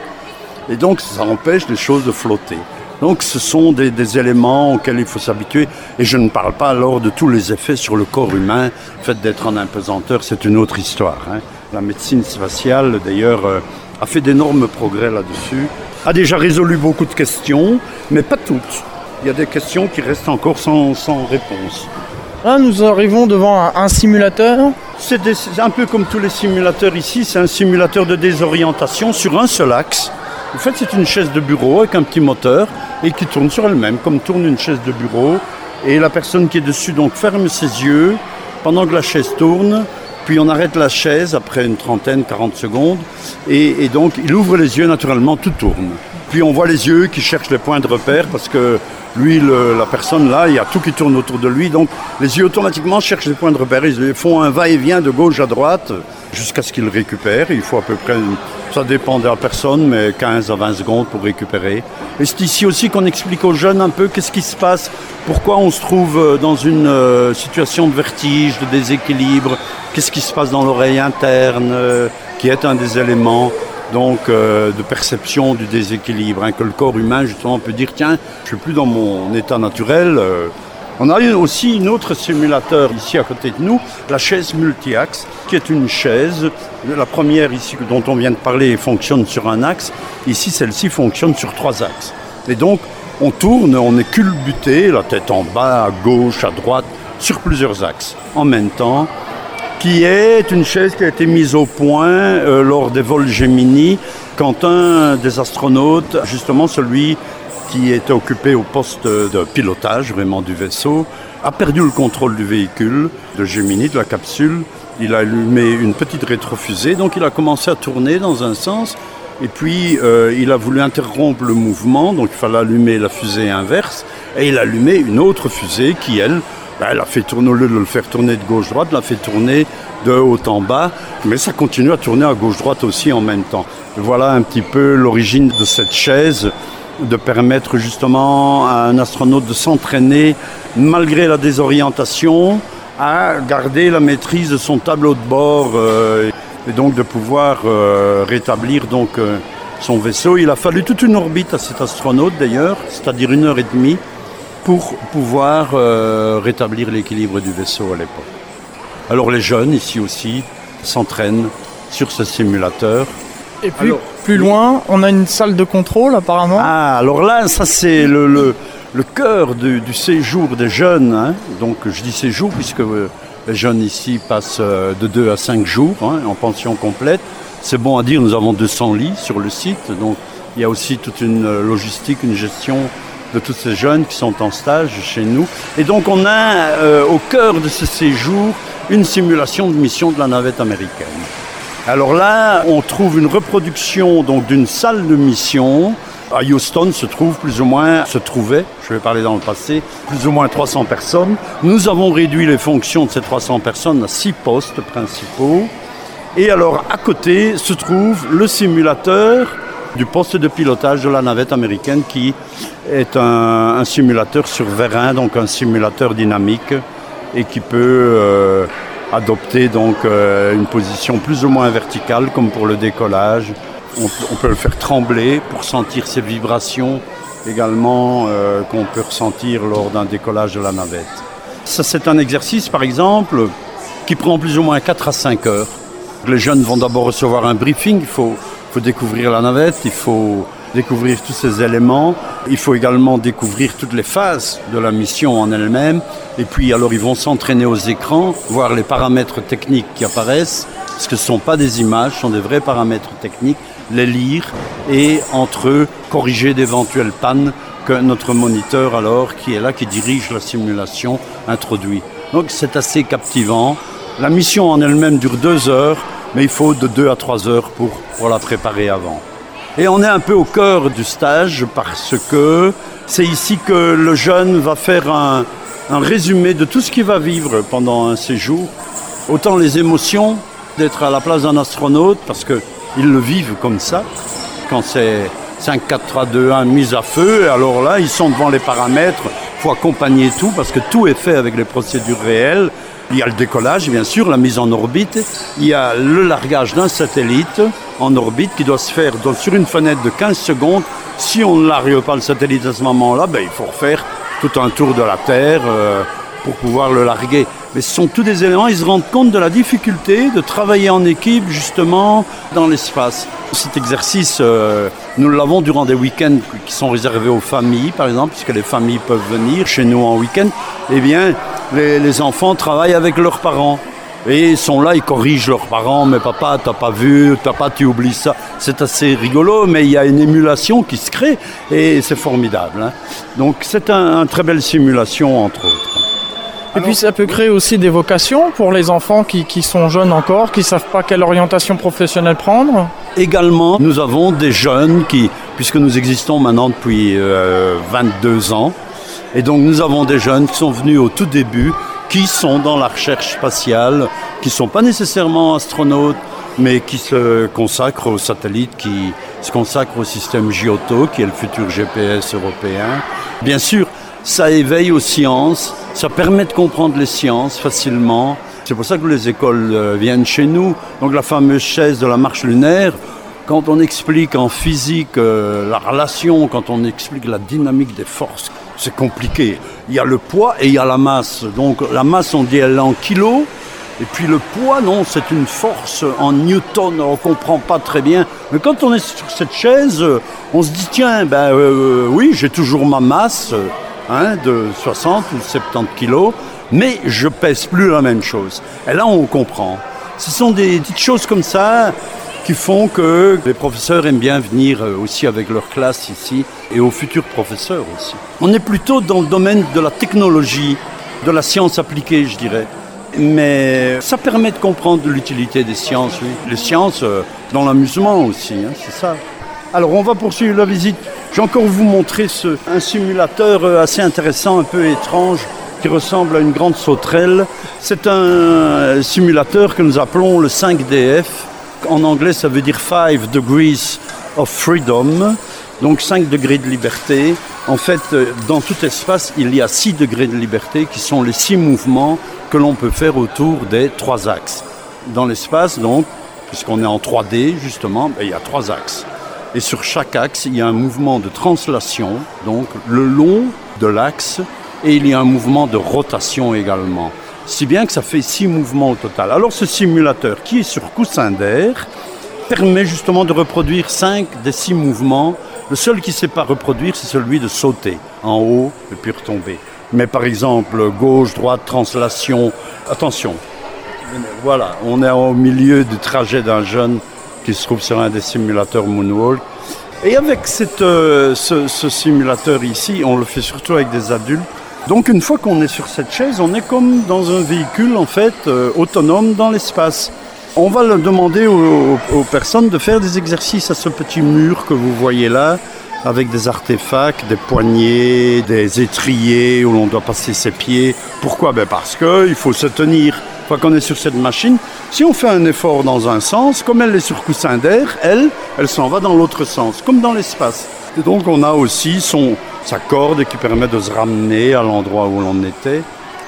Et donc, ça empêche les choses de flotter. Donc, ce sont des, des éléments auxquels il faut s'habituer. Et je ne parle pas alors de tous les effets sur le corps humain. Le fait d'être en impesanteur, c'est une autre histoire. Hein. La médecine spatiale, d'ailleurs, euh, a fait d'énormes progrès là-dessus. A déjà résolu beaucoup de questions, mais pas toutes il y a des questions qui restent encore sans, sans réponse. Là, nous arrivons devant un, un simulateur. C'est un peu comme tous les simulateurs ici, c'est un simulateur de désorientation sur un seul axe. En fait, c'est une chaise de bureau avec un petit moteur et qui tourne sur elle-même, comme tourne une chaise de bureau. Et la personne qui est dessus donc ferme ses yeux pendant que la chaise tourne, puis on arrête la chaise après une trentaine, 40 secondes, et, donc il ouvre les yeux, naturellement, tout tourne. Puis on voit les yeux qui cherchent les points de repère parce que lui, la personne là, il y a tout qui tourne autour de lui. Donc les yeux automatiquement cherchent les points de repère. Ils font un va-et-vient de gauche à droite jusqu'à ce qu'ils récupèrent. Il faut à peu près, ça dépend de la personne, mais 15 à 20 secondes pour récupérer. Et c'est ici aussi qu'on explique aux jeunes un peu qu'est-ce qui se passe, pourquoi on se trouve dans une euh, situation de vertige, de déséquilibre, qu'est-ce qui se passe dans l'oreille interne, euh, qui est un des éléments donc euh, de perception du déséquilibre, hein, que le corps humain justement peut dire tiens, je suis plus dans mon état naturel. Euh. On a aussi une autre simulateur ici à côté de nous, la chaise multi-axe, qui est une chaise, la première ici dont on vient de parler fonctionne sur un axe, ici celle-ci fonctionne sur trois axes. Et donc on tourne, on est culbuté, la tête en bas, à gauche, à droite, sur plusieurs axes en même temps qui est une chaise qui a été mise au point euh, lors des vols Gemini, quand un des astronautes, justement celui qui était occupé au poste de pilotage vraiment du vaisseau, a perdu le contrôle du véhicule de Gemini, de la capsule. Il a allumé une petite rétrofusée, donc il a commencé à tourner dans un sens. Et puis euh, il a voulu interrompre le mouvement, donc il fallait allumer la fusée inverse. Et il a allumé une autre fusée qui, elle, ben, elle a fait tourner, au lieu de le faire tourner de gauche-droite, l'a fait tourner de haut en bas. Mais ça continue à tourner à gauche-droite aussi en même temps. Voilà un petit peu l'origine de cette chaise de permettre justement à un astronaute de s'entraîner malgré la désorientation à garder la maîtrise de son tableau de bord euh, et donc de pouvoir euh, rétablir donc euh, son vaisseau. Il a fallu toute une orbite à cet astronaute d'ailleurs, c'est-à-dire une heure et demie, pour pouvoir rétablir l'équilibre du vaisseau à l'époque. Alors les jeunes ici aussi s'entraînent sur ce simulateur. Et puis plus loin, on a une salle de contrôle apparemment. Ah, alors là, ça c'est le, le, cœur du, séjour des jeunes. Hein. Donc je dis séjour puisque euh, les jeunes ici passent euh, de 2 à 5 jours hein, en pension complète. C'est bon à dire, nous avons 200 lits sur le site. Donc il y a aussi toute une euh, logistique, une gestion de tous ces jeunes qui sont en stage chez nous. Et donc on a au cœur de ce séjour une simulation de mission de la navette américaine. Alors là, on trouve une reproduction donc d'une salle de mission. À Houston se trouve plus ou moins, se trouvait, je vais parler dans le passé, plus ou moins 300 personnes. Nous avons réduit les fonctions de ces 300 personnes à six postes principaux. Et alors à côté se trouve le simulateur du poste de pilotage de la navette américaine qui est un, simulateur sur vérin, donc un simulateur dynamique et qui peut euh, adopter donc euh, une position plus ou moins verticale comme pour le décollage. On, peut le faire trembler pour sentir ces vibrations également euh, qu'on peut ressentir lors d'un décollage de la navette. Ça c'est un exercice par exemple qui prend plus ou moins 4 à 5 heures. Les jeunes vont d'abord recevoir un briefing, faut découvrir la navette, il faut découvrir tous ces éléments. Il faut également découvrir toutes les phases de la mission en elle-même. Et puis alors ils vont s'entraîner aux écrans, voir les paramètres techniques qui apparaissent, parce que ce ne sont pas des images, ce sont des vrais paramètres techniques, les lire et entre eux corriger d'éventuelles pannes que notre moniteur alors, qui est là, qui dirige la simulation, introduit. Donc c'est assez captivant. La mission en elle-même dure deux heures, mais il faut de deux à trois heures pour, la préparer avant. Et on est un peu au cœur du stage parce que c'est ici que le jeune va faire un, résumé de tout ce qu'il va vivre pendant un séjour. Autant les émotions d'être à la place d'un astronaute parce qu'ils le vivent comme ça. Quand c'est 5, 4, 3, 2, 1 mise à feu, alors là ils sont devant les paramètres, faut accompagner tout parce que tout est fait avec les procédures réelles. Il y a le décollage, bien sûr, la mise en orbite. Il y a le largage d'un satellite en orbite qui doit se faire sur une fenêtre de 15 secondes. Si on ne largue pas le satellite à ce moment-là, ben, il faut refaire tout un tour de la Terre euh, pour pouvoir le larguer. Mais ce sont tous des éléments, ils se rendent compte de la difficulté de travailler en équipe justement dans l'espace. Cet exercice, euh, nous l'avons durant des week-ends qui sont réservés aux familles, par exemple, puisque les familles peuvent venir chez nous en week-end. Eh bien, les, enfants travaillent avec leurs parents. Et ils sont là, ils corrigent leurs parents, mais papa, t'as pas vu, papa, tu oublies ça. C'est assez rigolo, mais il y a une émulation qui se crée et c'est formidable. Hein. Donc c'est une un très belle simulation, entre autres. Et puis ça peut créer aussi des vocations pour les enfants qui, sont jeunes encore, qui ne savent pas quelle orientation professionnelle prendre. Également, nous avons des jeunes qui, puisque nous existons maintenant depuis 22 euh, ans, et donc nous avons des jeunes qui sont venus au tout début, qui sont dans la recherche spatiale, qui ne sont pas nécessairement astronautes, mais qui se consacrent aux satellites, qui se consacrent au système Giotto, qui est le futur GPS européen. Bien sûr, ça éveille aux sciences, ça permet de comprendre les sciences facilement. C'est pour ça que les écoles euh, viennent chez nous. Donc la fameuse chaise de la marche lunaire, quand on explique en physique euh, la relation, quand on explique la dynamique des forces, c'est compliqué. Il y a le poids et il y a la masse. Donc la masse, on dit elle est en kilos. Et puis le poids, non, c'est une force en newton, on ne comprend pas très bien. Mais quand on est sur cette chaise, on se dit, tiens, ben euh, oui, j'ai toujours ma masse hein, de 60 ou 70 kilos, mais je pèse plus la même chose. Et là, on comprend. Ce sont des petites choses comme ça qui font que les professeurs aiment bien venir euh, aussi avec leur classe ici et aux futurs professeurs aussi. On est plutôt dans le domaine de la technologie, de la science appliquée, je dirais. Mais ça permet de comprendre l'utilité des sciences, oui. Les sciences euh, dans l'amusement aussi, hein, c'est ça. Alors on va poursuivre la visite. Je vais encore vous montrer ce, un simulateur euh, assez intéressant, un peu étrange, qui ressemble à une grande sauterelle. C'est un simulateur que nous appelons le 5DF. En anglais, ça veut dire 5 Degrees of Freedom, donc 5 degrés de liberté. En fait, euh, dans tout espace, il y a 6 degrés de liberté qui sont les 6 mouvements que l'on peut faire autour des trois axes. Dans l'espace, donc, puisqu'on est en 3D, justement, ben, il y a trois axes. Et sur chaque axe, il y a un mouvement de translation, donc le long de l'axe, et il y a un mouvement de rotation également. Si bien que ça fait six mouvements au total. Alors ce simulateur qui est sur coussin d'air permet justement de reproduire cinq des six mouvements. Le seul qui ne sait pas reproduire, c'est celui de sauter en haut et puis retomber. Mais par exemple, gauche, droite, translation, attention. Voilà, on est au milieu du trajet d'un jeune qui se trouve sur un des simulateurs Moonwalk. Et avec cette, euh, ce, simulateur ici, on le fait surtout avec des adultes. Donc une fois qu'on est sur cette chaise, on est comme dans un véhicule en fait euh, autonome dans l'espace. On va le demander aux, aux, personnes de faire des exercices à ce petit mur que vous voyez là, avec des artefacts, des poignées, des étriers où l'on doit passer ses pieds. Pourquoi? Ben Parce qu'il faut se tenir. Fois qu'on est sur cette machine, si on fait un effort dans un sens, comme elle est sur coussin d'air, elle, elle s'en va dans l'autre sens, comme dans l'espace. Et donc on a aussi son, sa corde qui permet de se ramener à l'endroit où l'on était.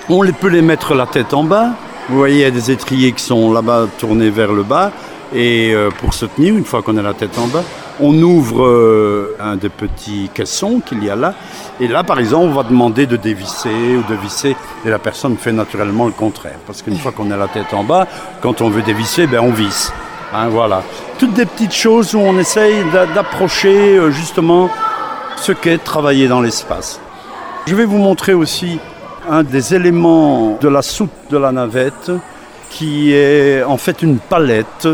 On peut les mettre la tête en bas. Vous voyez, il y a des étriers qui sont là-bas tournés vers le bas. Et euh, pour se tenir, une fois qu'on a la tête en bas, on ouvre euh, un des petits caissons qu'il y a là. Et là, par exemple, on va demander de dévisser ou de visser. Et la personne fait naturellement le contraire. Parce qu'une fois qu'on a la tête en bas, quand on veut dévisser, ben, on visse. Hein, voilà. Toutes des petites choses où on essaye d'approcher euh, justement ce qu'est travailler dans l'espace. Je vais vous montrer aussi un des éléments de la soute de la navette qui est en fait une palette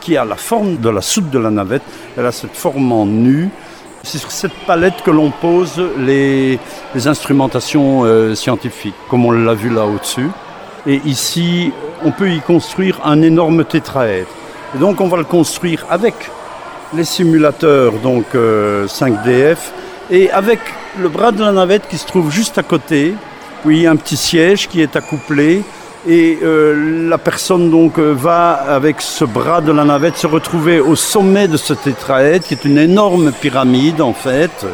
qui a la forme de la soute de la navette. Elle a cette forme en nu. C'est sur cette palette que l'on pose les, instrumentations euh, scientifiques, comme on l'a vu là au-dessus. Et ici, on peut y construire un énorme tétraèdre. Et donc on va le construire avec les simulateurs donc euh, 5DF et avec le bras de la navette qui se trouve juste à côté, où il y a un petit siège qui est accouplé et euh, la personne donc euh, va avec ce bras de la navette se retrouver au sommet de ce tétraèdre qui est une énorme pyramide en fait.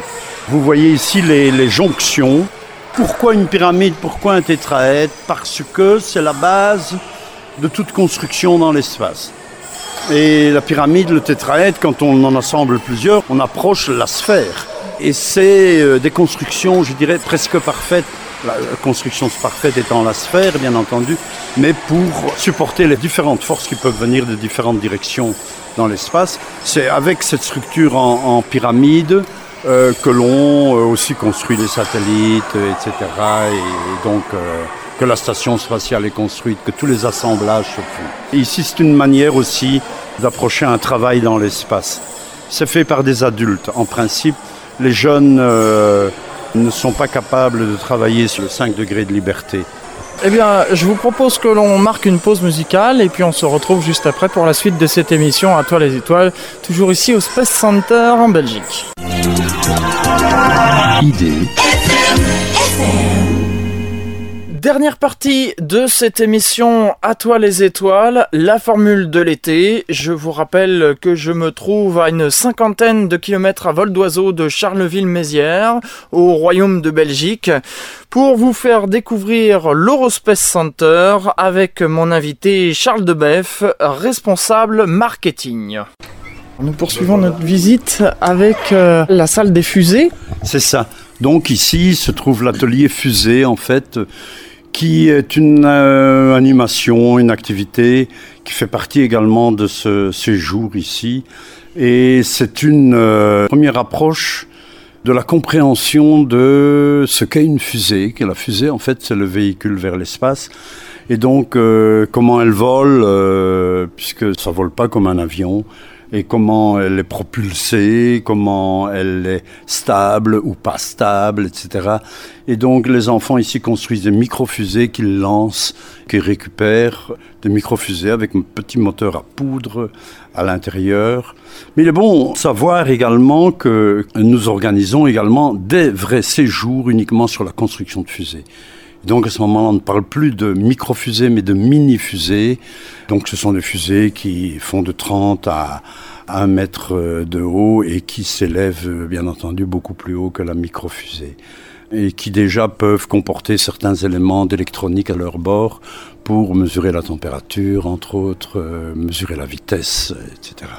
Vous voyez ici les, les jonctions. Pourquoi une pyramide? Pourquoi un tétraèdre Parce que c'est la base de toute construction dans l'espace. Et la pyramide, le tétraèdre, quand on en assemble plusieurs, on approche la sphère. Et c'est euh, des constructions, je dirais, presque parfaites. La construction parfaite étant la sphère, bien entendu, mais pour supporter les différentes forces qui peuvent venir de différentes directions dans l'espace. C'est avec cette structure en, pyramide euh, que l'on euh, aussi construit des satellites, etc. Et, donc euh, que la station spatiale est construite, que tous les assemblages se font. Ici, c'est une manière aussi d'approcher un travail dans l'espace. C'est fait par des adultes. En principe, les jeunes ne sont pas capables de travailler sur le 5 degrés de liberté. Eh bien, je vous propose que l'on marque une pause musicale et puis on se retrouve juste après pour la suite de cette émission à toi les étoiles, toujours ici au Space Center en Belgique. Idée, Dernière partie de cette émission À toi les étoiles, la formule de l'été. Je vous rappelle que je me trouve à une cinquantaine de kilomètres à vol d'oiseau de Charleville-Mézières, au Royaume de Belgique, pour vous faire découvrir l'Eurospace Center avec mon invité Charles Debeff, responsable marketing. Nous poursuivons notre visite avec euh, la salle des fusées. C'est ça. Donc ici se trouve l'atelier fusée en fait qui est une euh, animation, une activité qui fait partie également de ce séjour ici. Et c'est une euh, première approche de la compréhension de ce qu'est une fusée, que la fusée, en fait, c'est le véhicule vers l'espace. Et donc, euh, comment elle vole, puisque ça vole pas comme un avion, et comment elle est propulsée, comment elle est stable ou pas stable, etc. Et donc les enfants ici construisent des micro-fusées qu'ils lancent, qu'ils récupèrent, des micro-fusées avec un petit moteur à poudre à l'intérieur. Mais il est bon savoir également que nous organisons également des vrais séjours uniquement sur la construction de fusées. Donc à ce moment-là, on ne parle plus de micro-fusées, mais de mini-fusées. Donc ce sont des fusées qui font de 30 à 1 mètre de haut et qui s'élèvent bien entendu beaucoup plus haut que la micro-fusée. Et qui déjà peuvent comporter certains éléments d'électronique à leur bord pour mesurer la température, entre autres, euh, mesurer la vitesse, etc.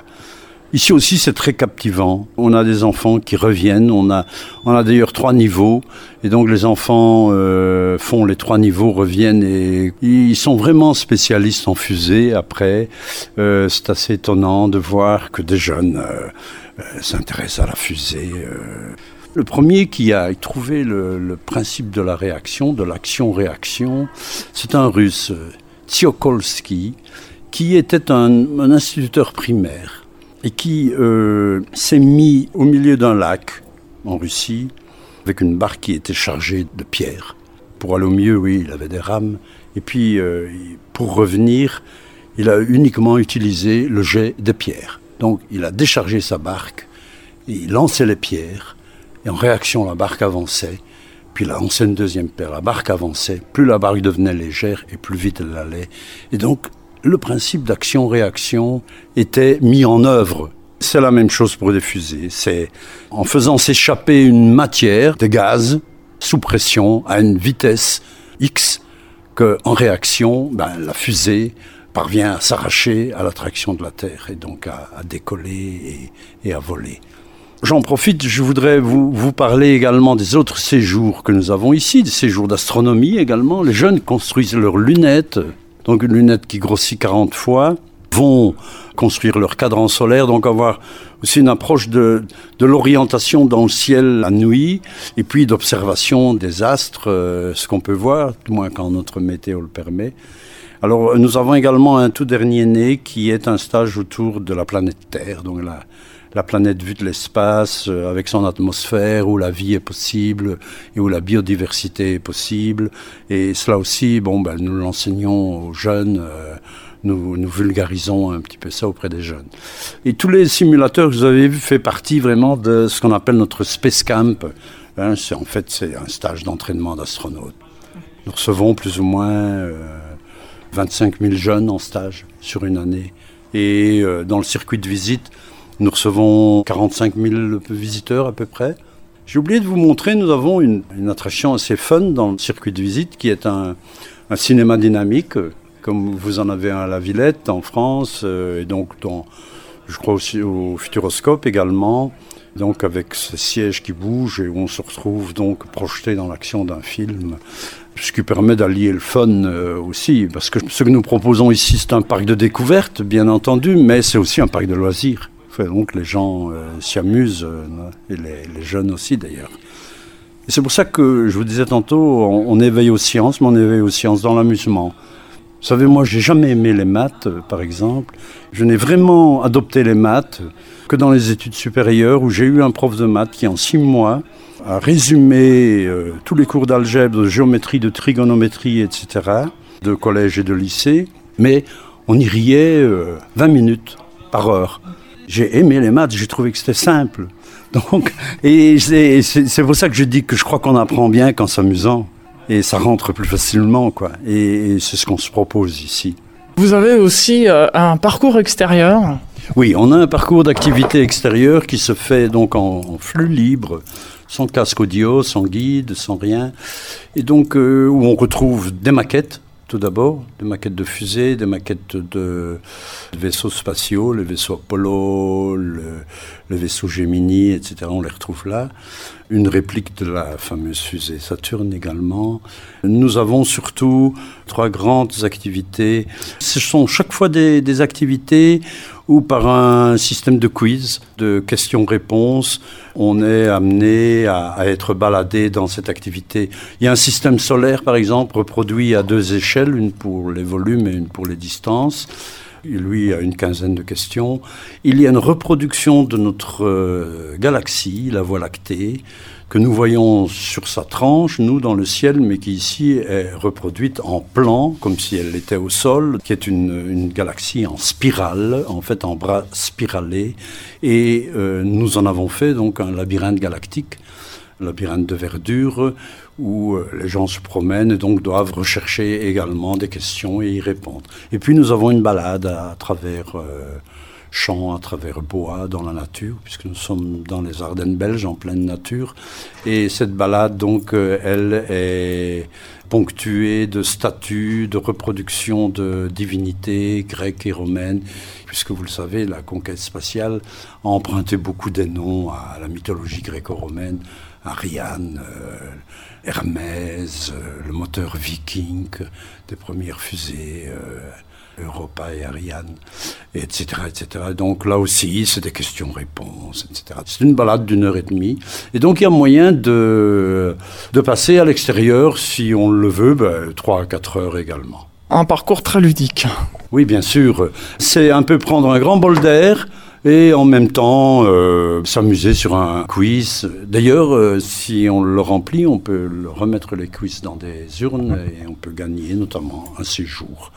Ici aussi, c'est très captivant. On a des enfants qui reviennent. On a, on a d'ailleurs trois niveaux. Et donc, les enfants euh, font les trois niveaux, reviennent et ils sont vraiment spécialistes en fusée après. Euh, c'est assez étonnant de voir que des jeunes euh, s'intéressent à la fusée. Le premier qui a trouvé le, principe de la réaction, de l'action-réaction, c'est un russe, Tsiolkovsky, qui était un instituteur primaire et qui euh, s'est mis au milieu d'un lac en Russie avec une barque qui était chargée de pierres. Pour aller au mieux, oui, il avait des rames. Et puis, euh, pour revenir, il a uniquement utilisé le jet de pierres. Donc, il a déchargé sa barque, il lançait les pierres, et en réaction, la barque avançait. Puis il a lancé une deuxième paire, la barque avançait. Plus la barque devenait légère, et plus vite elle allait. Et donc, le principe d'action-réaction était mis en œuvre. C'est la même chose pour des fusées. C'est en faisant s'échapper une matière, des gaz, sous pression, à une vitesse X, qu'en réaction, ben, la fusée parvient à s'arracher à l'attraction de la Terre et donc à, décoller et, à voler. J'en profite, je voudrais vous, parler également des autres séjours que nous avons ici, des séjours d'astronomie également. Les jeunes construisent leurs lunettes, donc une lunette qui grossit 40 fois, vont construire leur cadran solaire, donc avoir aussi une approche de, l'orientation dans le ciel la nuit, et puis d'observation des astres, euh, ce qu'on peut voir, du moins quand notre météo le permet. Alors nous avons également un tout dernier né qui est un stage autour de la planète Terre, donc la, la planète vue de l'espace, euh, avec son atmosphère, où la vie est possible et où la biodiversité est possible. Et cela aussi, bon, ben, nous l'enseignons aux jeunes. Euh, nous, nous, vulgarisons un petit peu ça auprès des jeunes. Et tous les simulateurs que vous avez vus fait partie vraiment de ce qu'on appelle notre Space Camp. Hein, en fait, c'est un stage d'entraînement d'astronautes. Nous recevons plus ou moins euh, 25 000 jeunes en stage sur une année. Et euh, dans le circuit de visite, nous recevons 45 000 visiteurs à peu près. J'ai oublié de vous montrer, nous avons une, attraction assez fun dans le circuit de visite qui est un, cinéma dynamique, comme vous en avez à la Villette en France, euh, et donc dans, je crois aussi au Futuroscope également, donc avec ce siège qui bouge et où on se retrouve donc projeté dans l'action d'un film, ce qui permet d'allier le fun euh, aussi, parce que ce que nous proposons ici, c'est un parc de découverte, bien entendu, mais c'est aussi un parc de loisirs. Donc les gens euh, s'y amusent, euh, et les, jeunes aussi d'ailleurs. C'est pour ça que je vous disais tantôt, on, éveille aux sciences, mais on éveille aux sciences dans l'amusement. Vous savez, moi, j'ai jamais aimé les maths, euh, par exemple. Je n'ai vraiment adopté les maths que dans les études supérieures, où j'ai eu un prof de maths qui, en six mois, a résumé tous les cours d'algèbre, de géométrie, de trigonométrie, etc., de collège et de lycée. Mais on y riait euh, 20 minutes par heure j'ai aimé les maths, j'ai trouvé que c'était simple. Donc, et c'est pour ça que je dis que je crois qu'on apprend bien qu'en s'amusant. Et ça rentre plus facilement, quoi. Et, et c'est ce qu'on se propose ici. Vous avez aussi euh, un parcours extérieur? Oui, on a un parcours d'activité extérieure qui se fait donc en, en, flux libre, sans casque audio, sans guide, sans rien. Et donc, euh, où on retrouve des maquettes tout d'abord, des maquettes de fusées, des maquettes de, vaisseaux spatiaux, le vaisseau Apollo, le, vaisseau Gemini, etc. On les retrouve là. Une réplique de la fameuse fusée Saturne également. Nous avons surtout trois grandes activités. Ce sont chaque fois des activités ou par un système de quiz, de questions-réponses. On est amené à, être baladé dans cette activité. Il y a un système solaire, par exemple, reproduit à deux échelles, une pour les volumes et une pour les distances. Lui a une quinzaine de questions. Il y a une reproduction de notre euh, galaxie, la Voie lactée, que nous voyons sur sa tranche, nous, dans le ciel, mais qui ici est reproduite en plan, comme si elle était au sol, qui est une, une galaxie en spirale, en fait en bras spiralés. Et euh, nous en avons fait donc un labyrinthe galactique, un labyrinthe de verdure, où euh, les gens se promènent et donc doivent rechercher également des questions et y répondre. Et puis nous avons une balade à, à travers... Euh, champs, à travers bois, dans la nature, puisque nous sommes dans les Ardennes belges, en pleine nature. Et cette balade, donc, euh, elle est ponctuée de statues, de reproductions de divinités grecques et romaines, puisque vous le savez, la conquête spatiale a emprunté beaucoup des noms à la mythologie gréco-romaine, Ariane, euh, Hermès, euh, le moteur viking des premières fusées. Europa et Ariane, etc., etc. Donc là aussi, c'est des questions-réponses, etc. C'est une balade d'une heure et demie. Et donc il y a moyen de, de passer à l'extérieur, si on le veut, ben, 3 à 4 heures également. Un parcours très ludique. Oui, bien sûr. C'est un peu prendre un grand bol d'air et en même temps euh, s'amuser sur un quiz. D'ailleurs, euh, si on le remplit, on peut remettre les quiz dans des urnes et on peut gagner notamment un séjour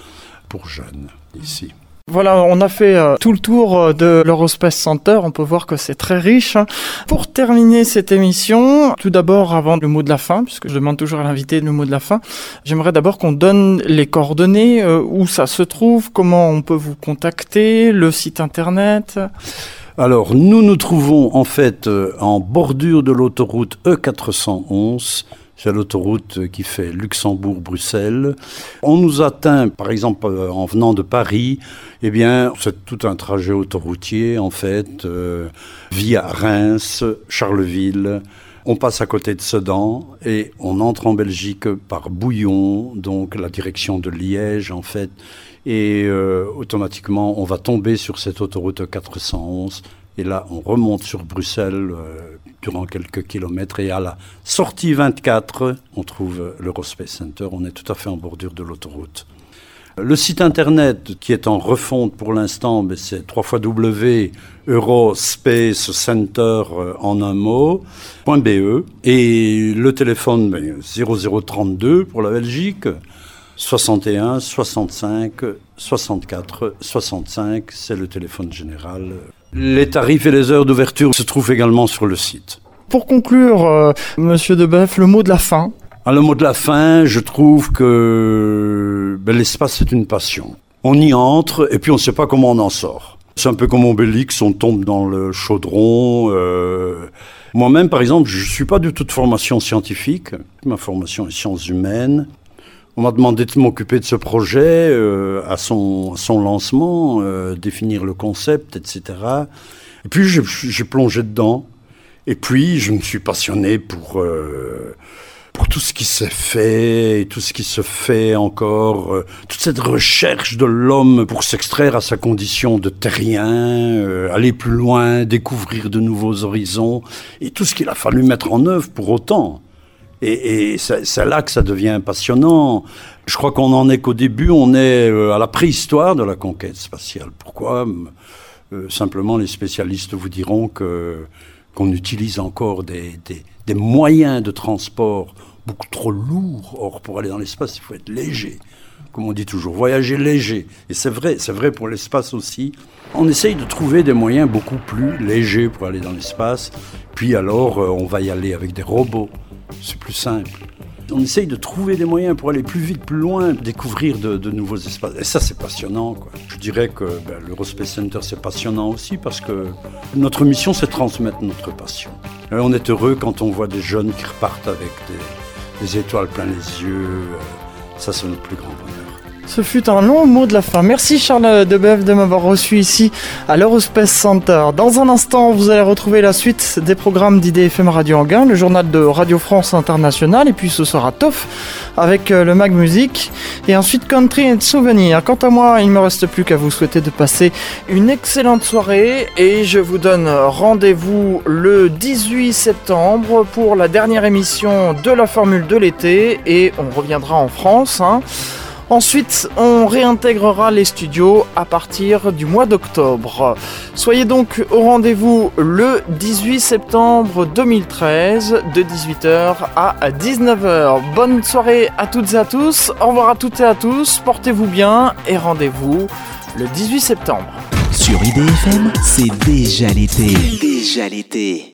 pour jeunes ici. Voilà, on a fait euh, tout le tour euh, de l'Eurospace Center. On peut voir que c'est très riche. Pour terminer cette émission, tout d'abord, avant le mot de la fin, puisque je demande toujours à l'invité le mot de la fin, j'aimerais d'abord qu'on donne les coordonnées, euh, où ça se trouve, comment on peut vous contacter, le site internet. Alors, nous nous trouvons en fait en bordure de l'autoroute E411 c'est l'autoroute qui fait Luxembourg-Bruxelles. On nous atteint, par exemple, euh, en venant de Paris, eh bien, c'est tout un trajet autoroutier, en fait, euh, via Reims, Charleville. On passe à côté de Sedan et on entre en Belgique par Bouillon, donc la direction de Liège, en fait. Et euh, automatiquement, on va tomber sur cette autoroute 411 et là, on remonte sur Bruxelles euh, durant quelques kilomètres. Et à la sortie 24, on trouve l'Eurospace Center. On est tout à fait en bordure de l'autoroute. Le site internet qui est en refonte pour l'instant, ben, c'est www.eurospace center euh, en un mot, .be. Et le téléphone, ben, 0032 pour la Belgique, 61 65 64 65, c'est le téléphone général. Les tarifs et les heures d'ouverture se trouvent également sur le site. Pour conclure, euh, Monsieur Debeuf, le mot de la fin. À le mot de la fin, je trouve que ben, l'espace c'est une passion. On y entre et puis on ne sait pas comment on en sort. C'est un peu comme Obélix, on tombe dans le chaudron. Euh... Moi-même, par exemple, je ne suis pas du tout de formation scientifique. Ma formation est sciences humaines. On m'a demandé de m'occuper de ce projet euh, à, son, son, lancement, euh, définir le concept, etc. Et puis j'ai plongé dedans. Et puis je me suis passionné pour, euh, pour tout ce qui s'est fait et tout ce qui se fait encore. Toute cette recherche de l'homme pour s'extraire à sa condition de terrien, aller plus loin, découvrir de nouveaux horizons. Et tout ce qu'il a fallu mettre en œuvre pour autant. Et, c'est là que ça devient passionnant. Je crois qu'on en est qu'au début, on est euh, à la préhistoire de la conquête spatiale. Pourquoi euh, Simplement, les spécialistes vous diront que qu'on utilise encore des, des, des, moyens de transport beaucoup trop lourds. Or, pour aller dans l'espace, il faut être léger. Comme on dit toujours, voyager léger. Et c'est vrai, c'est vrai pour l'espace aussi. On essaye de trouver des moyens beaucoup plus légers pour aller dans l'espace. Puis alors, euh, on va y aller avec des robots c'est plus simple. On essaye de trouver des moyens pour aller plus vite, plus loin, découvrir de, nouveaux espaces. Et ça, c'est passionnant. Je dirais que ben, l'Eurospace Center, c'est passionnant aussi parce que notre mission, c'est transmettre notre passion. Et on est heureux quand on voit des jeunes qui repartent avec des, étoiles plein les yeux. Ça, c'est notre plus grand bonheur. Ce fut un long mot de la fin. Merci Charles Debeuf de m'avoir reçu ici à l'Eurospace Center. Dans un instant, vous allez retrouver la suite des programmes d'IDFM Radio Anguin, le journal de Radio France Internationale, et puis ce sera TOF avec euh, le Mag Music, et ensuite Country et Souvenirs. Quant à moi, il ne me reste plus qu'à vous souhaiter de passer une excellente soirée, et je vous donne rendez-vous le 18 septembre pour la dernière émission de la Formule de l'été, et on reviendra en France. Hein. Ensuite, on réintégrera les studios à partir du mois d'octobre. Soyez donc au rendez-vous le 18 septembre 2013 de 18h à 19h. Bonne soirée à toutes et à tous. Au revoir à toutes et à tous. Portez-vous bien et rendez-vous le 18 septembre. Sur IDFM, c'est déjà l'été. Déjà l'été.